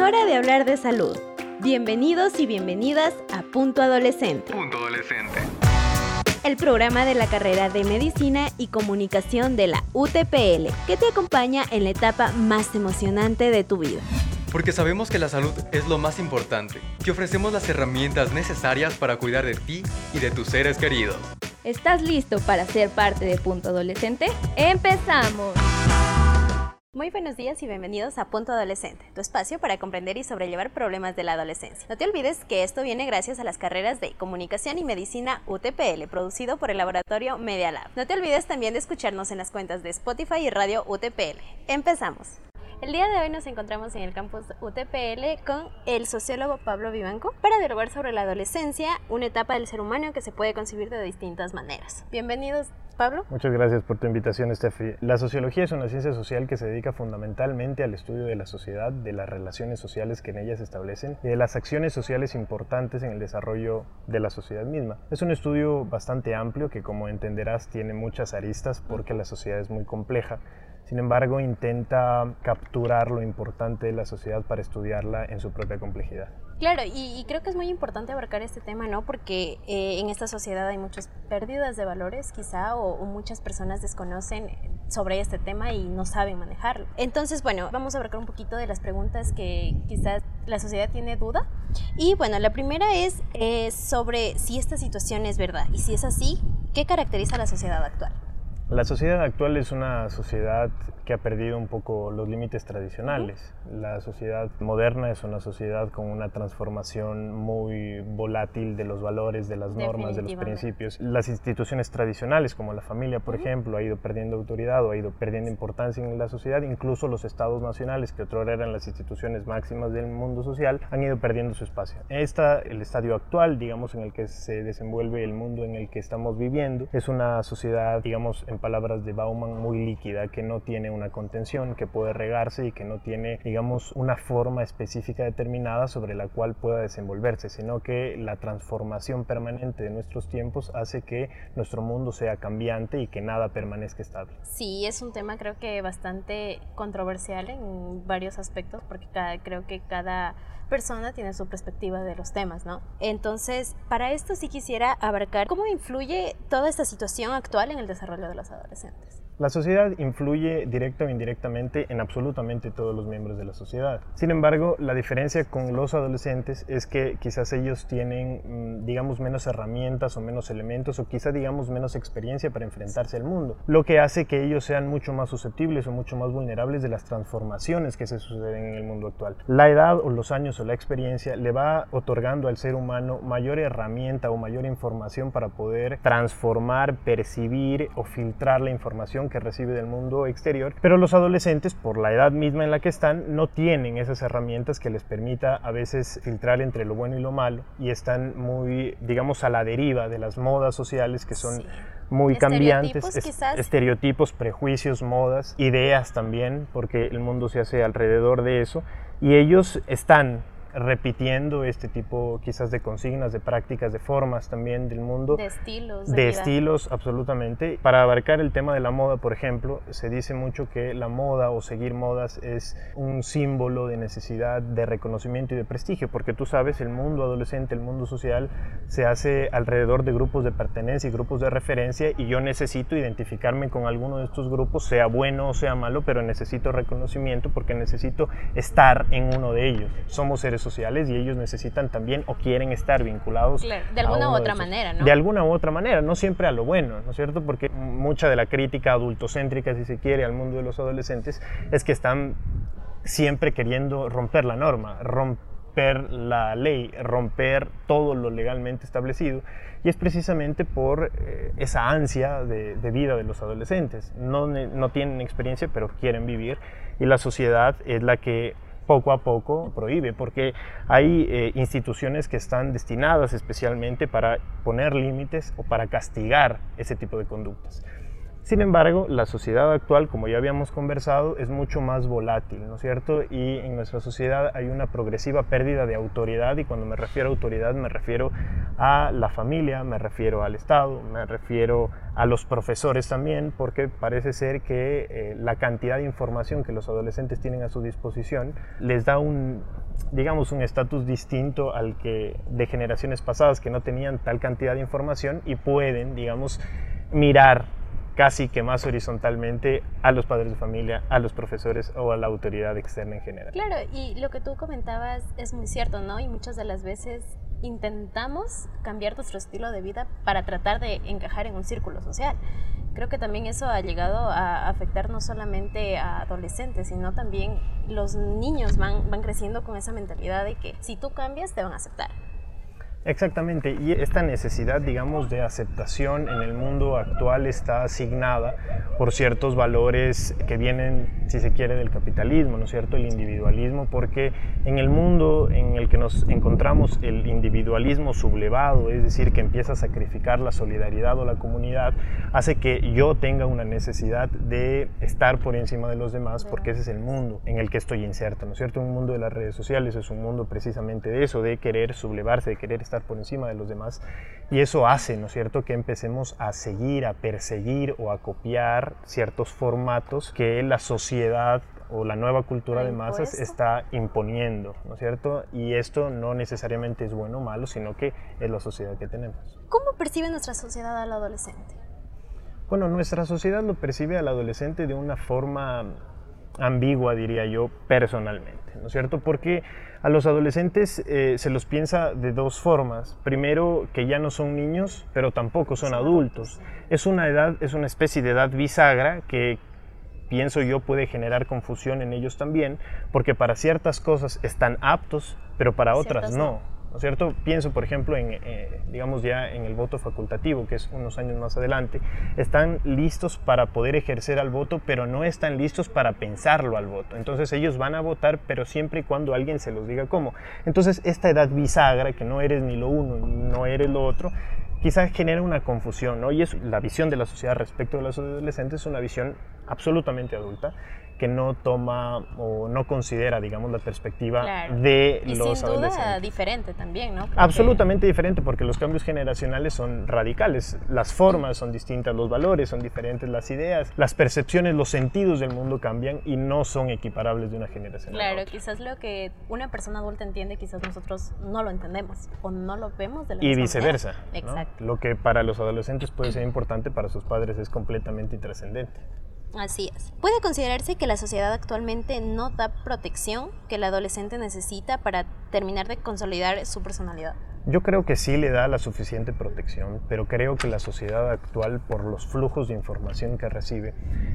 hora de hablar de salud. Bienvenidos y bienvenidas a Punto Adolescente. Punto Adolescente. El programa de la carrera de Medicina y Comunicación de la UTPL, que te acompaña en la etapa más emocionante de tu vida. Porque sabemos que la salud es lo más importante. Te ofrecemos las herramientas necesarias para cuidar de ti y de tus seres queridos. ¿Estás listo para ser parte de Punto Adolescente? ¡Empezamos! Muy buenos días y bienvenidos a Punto Adolescente, tu espacio para comprender y sobrellevar problemas de la adolescencia. No te olvides que esto viene gracias a las carreras de Comunicación y Medicina UTPL, producido por el laboratorio Media Lab. No te olvides también de escucharnos en las cuentas de Spotify y Radio UTPL. Empezamos. El día de hoy nos encontramos en el campus UTPL con el sociólogo Pablo Vivanco para dialogar sobre la adolescencia, una etapa del ser humano que se puede concebir de distintas maneras. Bienvenidos, Pablo. Muchas gracias por tu invitación, Steffi. La sociología es una ciencia social que se dedica fundamentalmente al estudio de la sociedad, de las relaciones sociales que en ella se establecen y de las acciones sociales importantes en el desarrollo de la sociedad misma. Es un estudio bastante amplio que, como entenderás, tiene muchas aristas porque la sociedad es muy compleja sin embargo, intenta capturar lo importante de la sociedad para estudiarla en su propia complejidad. Claro, y, creo que es muy importante abarcar este tema, ¿no? Porque eh, en esta sociedad hay muchas pérdidas de valores, quizá, o, muchas personas desconocen sobre este tema y no saben manejarlo. Entonces, bueno, vamos a abarcar un poquito de las preguntas que quizás la sociedad tiene duda. Y bueno, la primera es eh, sobre si esta situación es verdad y si es así, ¿qué caracteriza a la sociedad actual? La sociedad actual es una sociedad que ha perdido un poco los límites tradicionales. La sociedad moderna es una sociedad con una transformación muy volátil de los valores, de las normas, de los principios. Las instituciones tradicionales, como la familia, por ejemplo, ha ido perdiendo autoridad o ha ido perdiendo importancia en la sociedad. Incluso los estados nacionales, que otro eran las instituciones máximas del mundo social, han ido perdiendo su espacio. Esta, el estadio actual, digamos, en el que se desenvuelve el mundo en el que estamos viviendo, es una sociedad, digamos, en palabras de Bauman, muy líquida, que no tiene una contención, que puede regarse y que no tiene, digamos, una forma específica determinada sobre la cual pueda desenvolverse, sino que la transformación permanente de nuestros tiempos hace que nuestro mundo sea cambiante y que nada permanezca estable. Sí, es un tema creo que bastante controversial en varios aspectos, porque creo que cada persona tiene su perspectiva de los temas, ¿no? Entonces, para esto sí quisiera abarcar cómo influye toda esta situación actual en el desarrollo de los adolescentes. La sociedad influye directa o indirectamente en absolutamente todos los miembros de la sociedad. Sin embargo, la diferencia con los adolescentes es que quizás ellos tienen, mm, digamos, menos herramientas o menos elementos o quizás, digamos, menos experiencia para enfrentarse al mundo, lo que hace que ellos sean mucho más susceptibles o mucho más vulnerables de las transformaciones que se suceden en el mundo actual. La edad o los años o la experiencia le va otorgando al ser humano mayor herramienta o mayor información para poder transformar, percibir o filtrar la información que recibe del mundo exterior, pero los adolescentes, por la edad misma en la que están, no tienen esas herramientas que les permita a veces filtrar entre lo bueno y lo malo y están muy, digamos, a la deriva de las modas sociales que son... muy cambiantes, estereotipos, prejuicios, modas, ideas también, porque el mundo se hace alrededor de eso, y ellos están repitiendo este tipo quizás de consignas, de prácticas, de formas también del mundo. De estilos. De, estilos, absolutamente. Para abarcar el tema de la moda, por ejemplo, se dice mucho que la moda o seguir modas es un símbolo de necesidad de reconocimiento y de prestigio, porque tú sabes, el mundo adolescente, el mundo social, se hace alrededor de grupos de pertenencia y grupos de referencia y yo necesito identificarme con alguno de estos grupos, sea bueno o sea malo, pero necesito reconocimiento porque necesito estar en uno de ellos. Somos seres sociales y ellos necesitan también o quieren estar vinculados. de alguna u otra manera, ¿no? De alguna u otra manera, no siempre a lo bueno, ¿no es cierto? Porque mucha de la crítica adultocéntrica, si se quiere, al mundo de los adolescentes es que están siempre queriendo romper la norma, romper la ley, romper todo lo legalmente establecido. Y es precisamente por eh, esa ansia de, de, vida de los adolescentes. No, no tienen experiencia, pero quieren vivir. Y la sociedad es la que poco a poco prohíbe, porque hay eh, instituciones que están destinadas especialmente para poner límites o para castigar ese tipo de conductas. Sin embargo, la sociedad actual, como ya habíamos conversado, es mucho más volátil, ¿no es cierto? Y en nuestra sociedad hay una progresiva pérdida de autoridad y cuando me refiero a autoridad me refiero a la familia, me refiero al Estado, me refiero a los profesores también, porque parece ser que eh, la cantidad de información que los adolescentes tienen a su disposición les da un, digamos, un estatus distinto al que de generaciones pasadas que no tenían tal cantidad de información y pueden, digamos, mirar casi que más horizontalmente a los padres de familia, a los profesores o a la autoridad externa en general. Claro, y lo que tú comentabas es muy cierto, ¿no? Y muchas de las veces intentamos cambiar nuestro estilo de vida para tratar de encajar en un círculo social. Creo que también eso ha llegado a afectar no solamente a adolescentes, sino también los niños van, van creciendo con esa mentalidad de que si tú cambias te van a aceptar. Exactamente, y esta necesidad, digamos, de aceptación en el mundo actual está asignada por ciertos valores que vienen, si se quiere, del capitalismo, ¿no es cierto?, el individualismo, porque en el mundo en el que nos encontramos el individualismo sublevado, es decir, que empieza a sacrificar la solidaridad o la comunidad, hace que yo tenga una necesidad de estar por encima de los demás, porque ese es el mundo en el que estoy inserto, ¿no es cierto?, un mundo de las redes sociales es un mundo precisamente de eso, de querer sublevarse, de querer estar por encima de los demás. Y eso hace, ¿no es cierto?, que empecemos a seguir, a perseguir o a copiar ciertos formatos que la sociedad o la nueva cultura de masas está imponiendo, ¿no es cierto? Y esto no necesariamente es bueno o malo, sino que es la sociedad que tenemos. ¿Cómo percibe nuestra sociedad al adolescente? Bueno, nuestra sociedad lo percibe al adolescente de una forma ambigua, diría yo, personalmente, ¿no es cierto? Porque a los adolescentes eh, se los piensa de dos formas. Primero, que ya no son niños, pero tampoco son adultos. Es una edad, es una especie de edad bisagra que pienso yo puede generar confusión en ellos también, porque para ciertas cosas están aptos, pero para otras no. ¿No es cierto? Pienso, por ejemplo, en, eh, digamos ya en el voto facultativo, que es unos años más adelante, están listos para poder ejercer al voto, pero no están listos para pensarlo al voto. Entonces ellos van a votar, pero siempre y cuando alguien se los diga cómo. Entonces esta edad bisagra, que no eres ni lo uno, no eres lo otro, quizás genera una confusión, ¿no? Y es la visión de la sociedad respecto de los adolescentes es una visión absolutamente adulta que no toma o no considera, digamos, la perspectiva de y los sin duda diferente también, ¿no? Absolutamente diferente, porque los cambios generacionales son radicales. Las formas son distintas, los valores son diferentes, las ideas, las percepciones, los sentidos del mundo cambian y no son equiparables de una generación claro, a otra. quizás lo que una persona adulta entiende, quizás nosotros no lo entendemos o no lo vemos de la Y misma viceversa. manera. ¿no? Exacto. Lo que para los adolescentes puede ser importante, para sus padres es completamente intrascendente. Así es. Puede considerarse que la sociedad actualmente no da protección que el adolescente necesita para terminar de consolidar su personalidad. Yo creo que sí le da la suficiente protección, pero creo que la sociedad actual, por los flujos de información que recibe,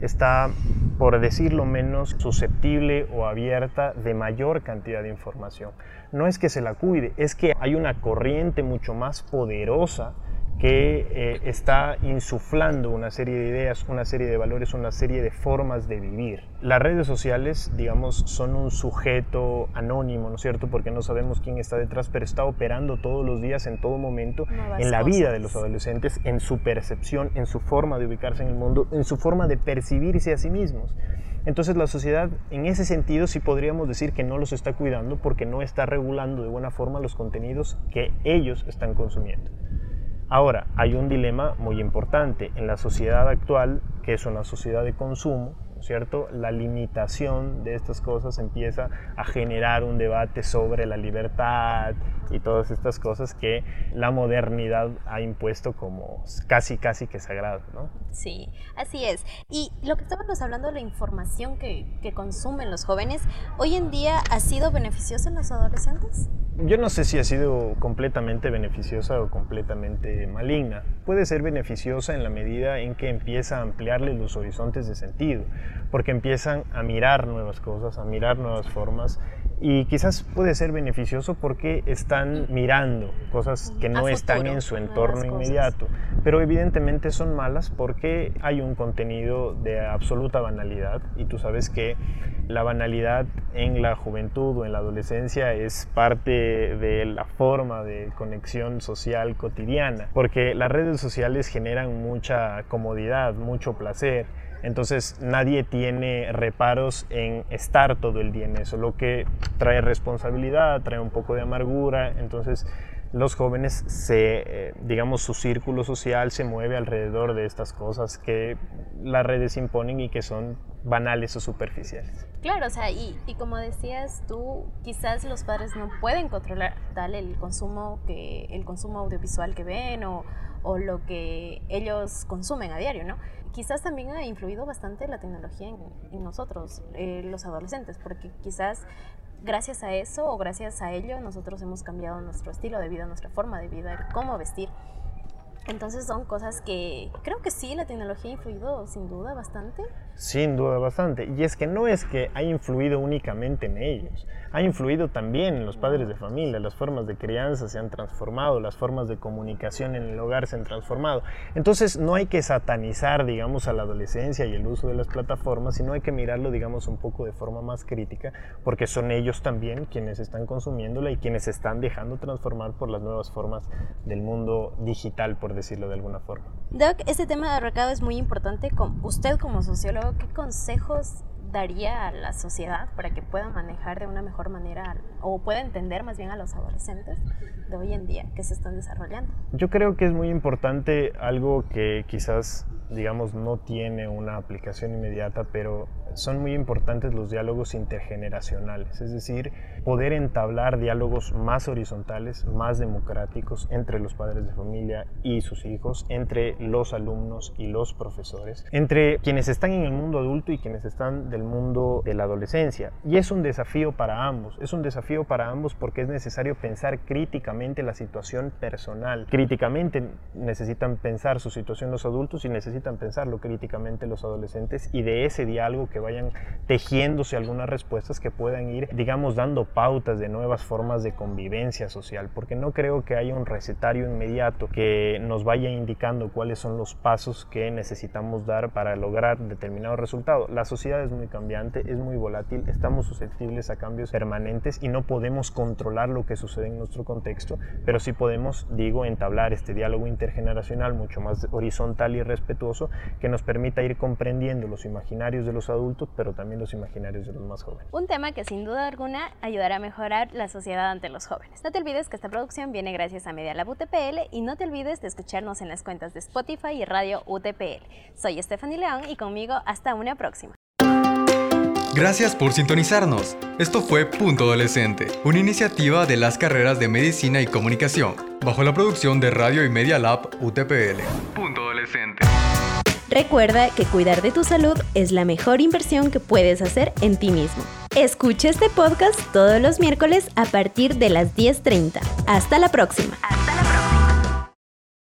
está, por decirlo menos, susceptible o abierta de mayor cantidad de información. No es que se la cuide, es que hay una corriente mucho más poderosa que eh, está insuflando una serie de ideas, una serie de valores, una serie de formas de vivir. Las redes sociales, digamos, son un sujeto anónimo, ¿no es cierto? Porque no sabemos quién está detrás, pero está operando todos los días, en todo momento, Nuevas en la vida de los adolescentes, en su percepción, en su forma de ubicarse en el mundo, en su forma de percibirse a sí mismos. Entonces la sociedad en ese sentido sí podríamos decir que no los está cuidando porque no está regulando de buena forma los contenidos que ellos están consumiendo. Ahora, hay un dilema muy importante en la sociedad actual, que es una sociedad de consumo, ¿no es ¿cierto? La limitación de estas cosas empieza a generar un debate sobre la libertad y todas estas cosas que la modernidad ha impuesto como casi, casi que sagradas, ¿no? Sí, así es. Y lo que estábamos hablando de la información que, que consumen los jóvenes, ¿hoy en día ha sido beneficiosa en los adolescentes? Yo no sé si ha sido completamente beneficiosa o completamente maligna. Puede ser beneficiosa en la medida en que empieza a ampliarle los horizontes de sentido, porque empiezan a mirar nuevas cosas, a mirar nuevas formas y quizás puede ser beneficioso porque están mirando cosas que no están en su entorno cosas. inmediato, pero evidentemente son malas porque hay un contenido de absoluta banalidad y tú sabes que la banalidad en la juventud o en la adolescencia es parte de la forma de conexión social cotidiana, porque las redes sociales generan mucha comodidad, mucho placer. Entonces nadie tiene reparos en estar todo el día en eso, lo que trae responsabilidad, trae un poco de amargura. Entonces los jóvenes se, eh, digamos, su círculo social se mueve alrededor de estas cosas que las redes imponen y que son banales o superficiales. Claro, o sea, y, y, como decías tú, quizás los padres no pueden controlar tal el consumo que el consumo audiovisual que ven o, o lo que ellos consumen a diario, ¿no? Quizás también ha influido bastante la tecnología en, en nosotros, eh, los adolescentes, porque quizás gracias a eso o gracias a ello nosotros hemos cambiado nuestro estilo de vida, nuestra forma de vida, cómo vestir. Entonces son cosas que creo que sí, la tecnología ha influido sin duda bastante. Sin duda bastante. Y es que no es que ha influido únicamente en ellos, ha influido también en los padres de familia. Las formas de crianza se han transformado, las formas de comunicación en el hogar se han transformado. Entonces no hay que satanizar, digamos, a la adolescencia y el uso de las plataformas, sino hay que mirarlo, digamos, un poco de forma más crítica, porque son ellos también quienes están consumiéndola y quienes se están dejando transformar por las nuevas formas del mundo digital, por decirlo de alguna forma. Doc, este tema de recado es muy importante. Usted como sociólogo, ¿qué consejos daría a la sociedad para que pueda manejar de una mejor manera o pueda entender más bien a los adolescentes de hoy en día que se están desarrollando? Yo creo que es muy importante algo que quizás digamos, no tiene una aplicación inmediata, pero son muy importantes los diálogos intergeneracionales, es decir, poder entablar diálogos más horizontales, más democráticos entre los padres de familia y sus hijos, entre los alumnos y los profesores, entre quienes están en el mundo adulto y quienes están del mundo de la adolescencia. Y es un desafío para ambos, es un desafío para ambos porque es necesario pensar críticamente la situación personal. Críticamente necesitan pensar su situación los adultos y necesitan pensarlo críticamente los adolescentes y de ese diálogo que vayan tejiéndose algunas respuestas que puedan ir, digamos, dando pautas de nuevas formas de convivencia social, porque no creo que haya un recetario inmediato que nos vaya indicando cuáles son los pasos que necesitamos dar para lograr determinado resultado. La sociedad es muy cambiante, es muy volátil, estamos susceptibles a cambios permanentes y no podemos controlar lo que sucede en nuestro contexto, pero sí podemos, digo, entablar este diálogo intergeneracional mucho más horizontal y respetuoso que nos permita ir comprendiendo los imaginarios de los adultos, pero también los imaginarios de los más jóvenes. Un tema que sin duda alguna ayudará a mejorar la sociedad ante los jóvenes. No te olvides que esta producción viene gracias a Media Lab UTPL y no te olvides de escucharnos en las cuentas de Spotify y Radio UTPL. Soy Stephanie León y conmigo hasta una próxima. Gracias por sintonizarnos. Esto fue Punto Adolescente, una iniciativa de las carreras de Medicina y Comunicación, bajo la producción de Radio y Media Lab UTPL. Punto Adolescente. Recuerda que cuidar de tu salud es la mejor inversión que puedes hacer en ti mismo. Escucha este podcast todos los miércoles a partir de las 10.30. Hasta la próxima.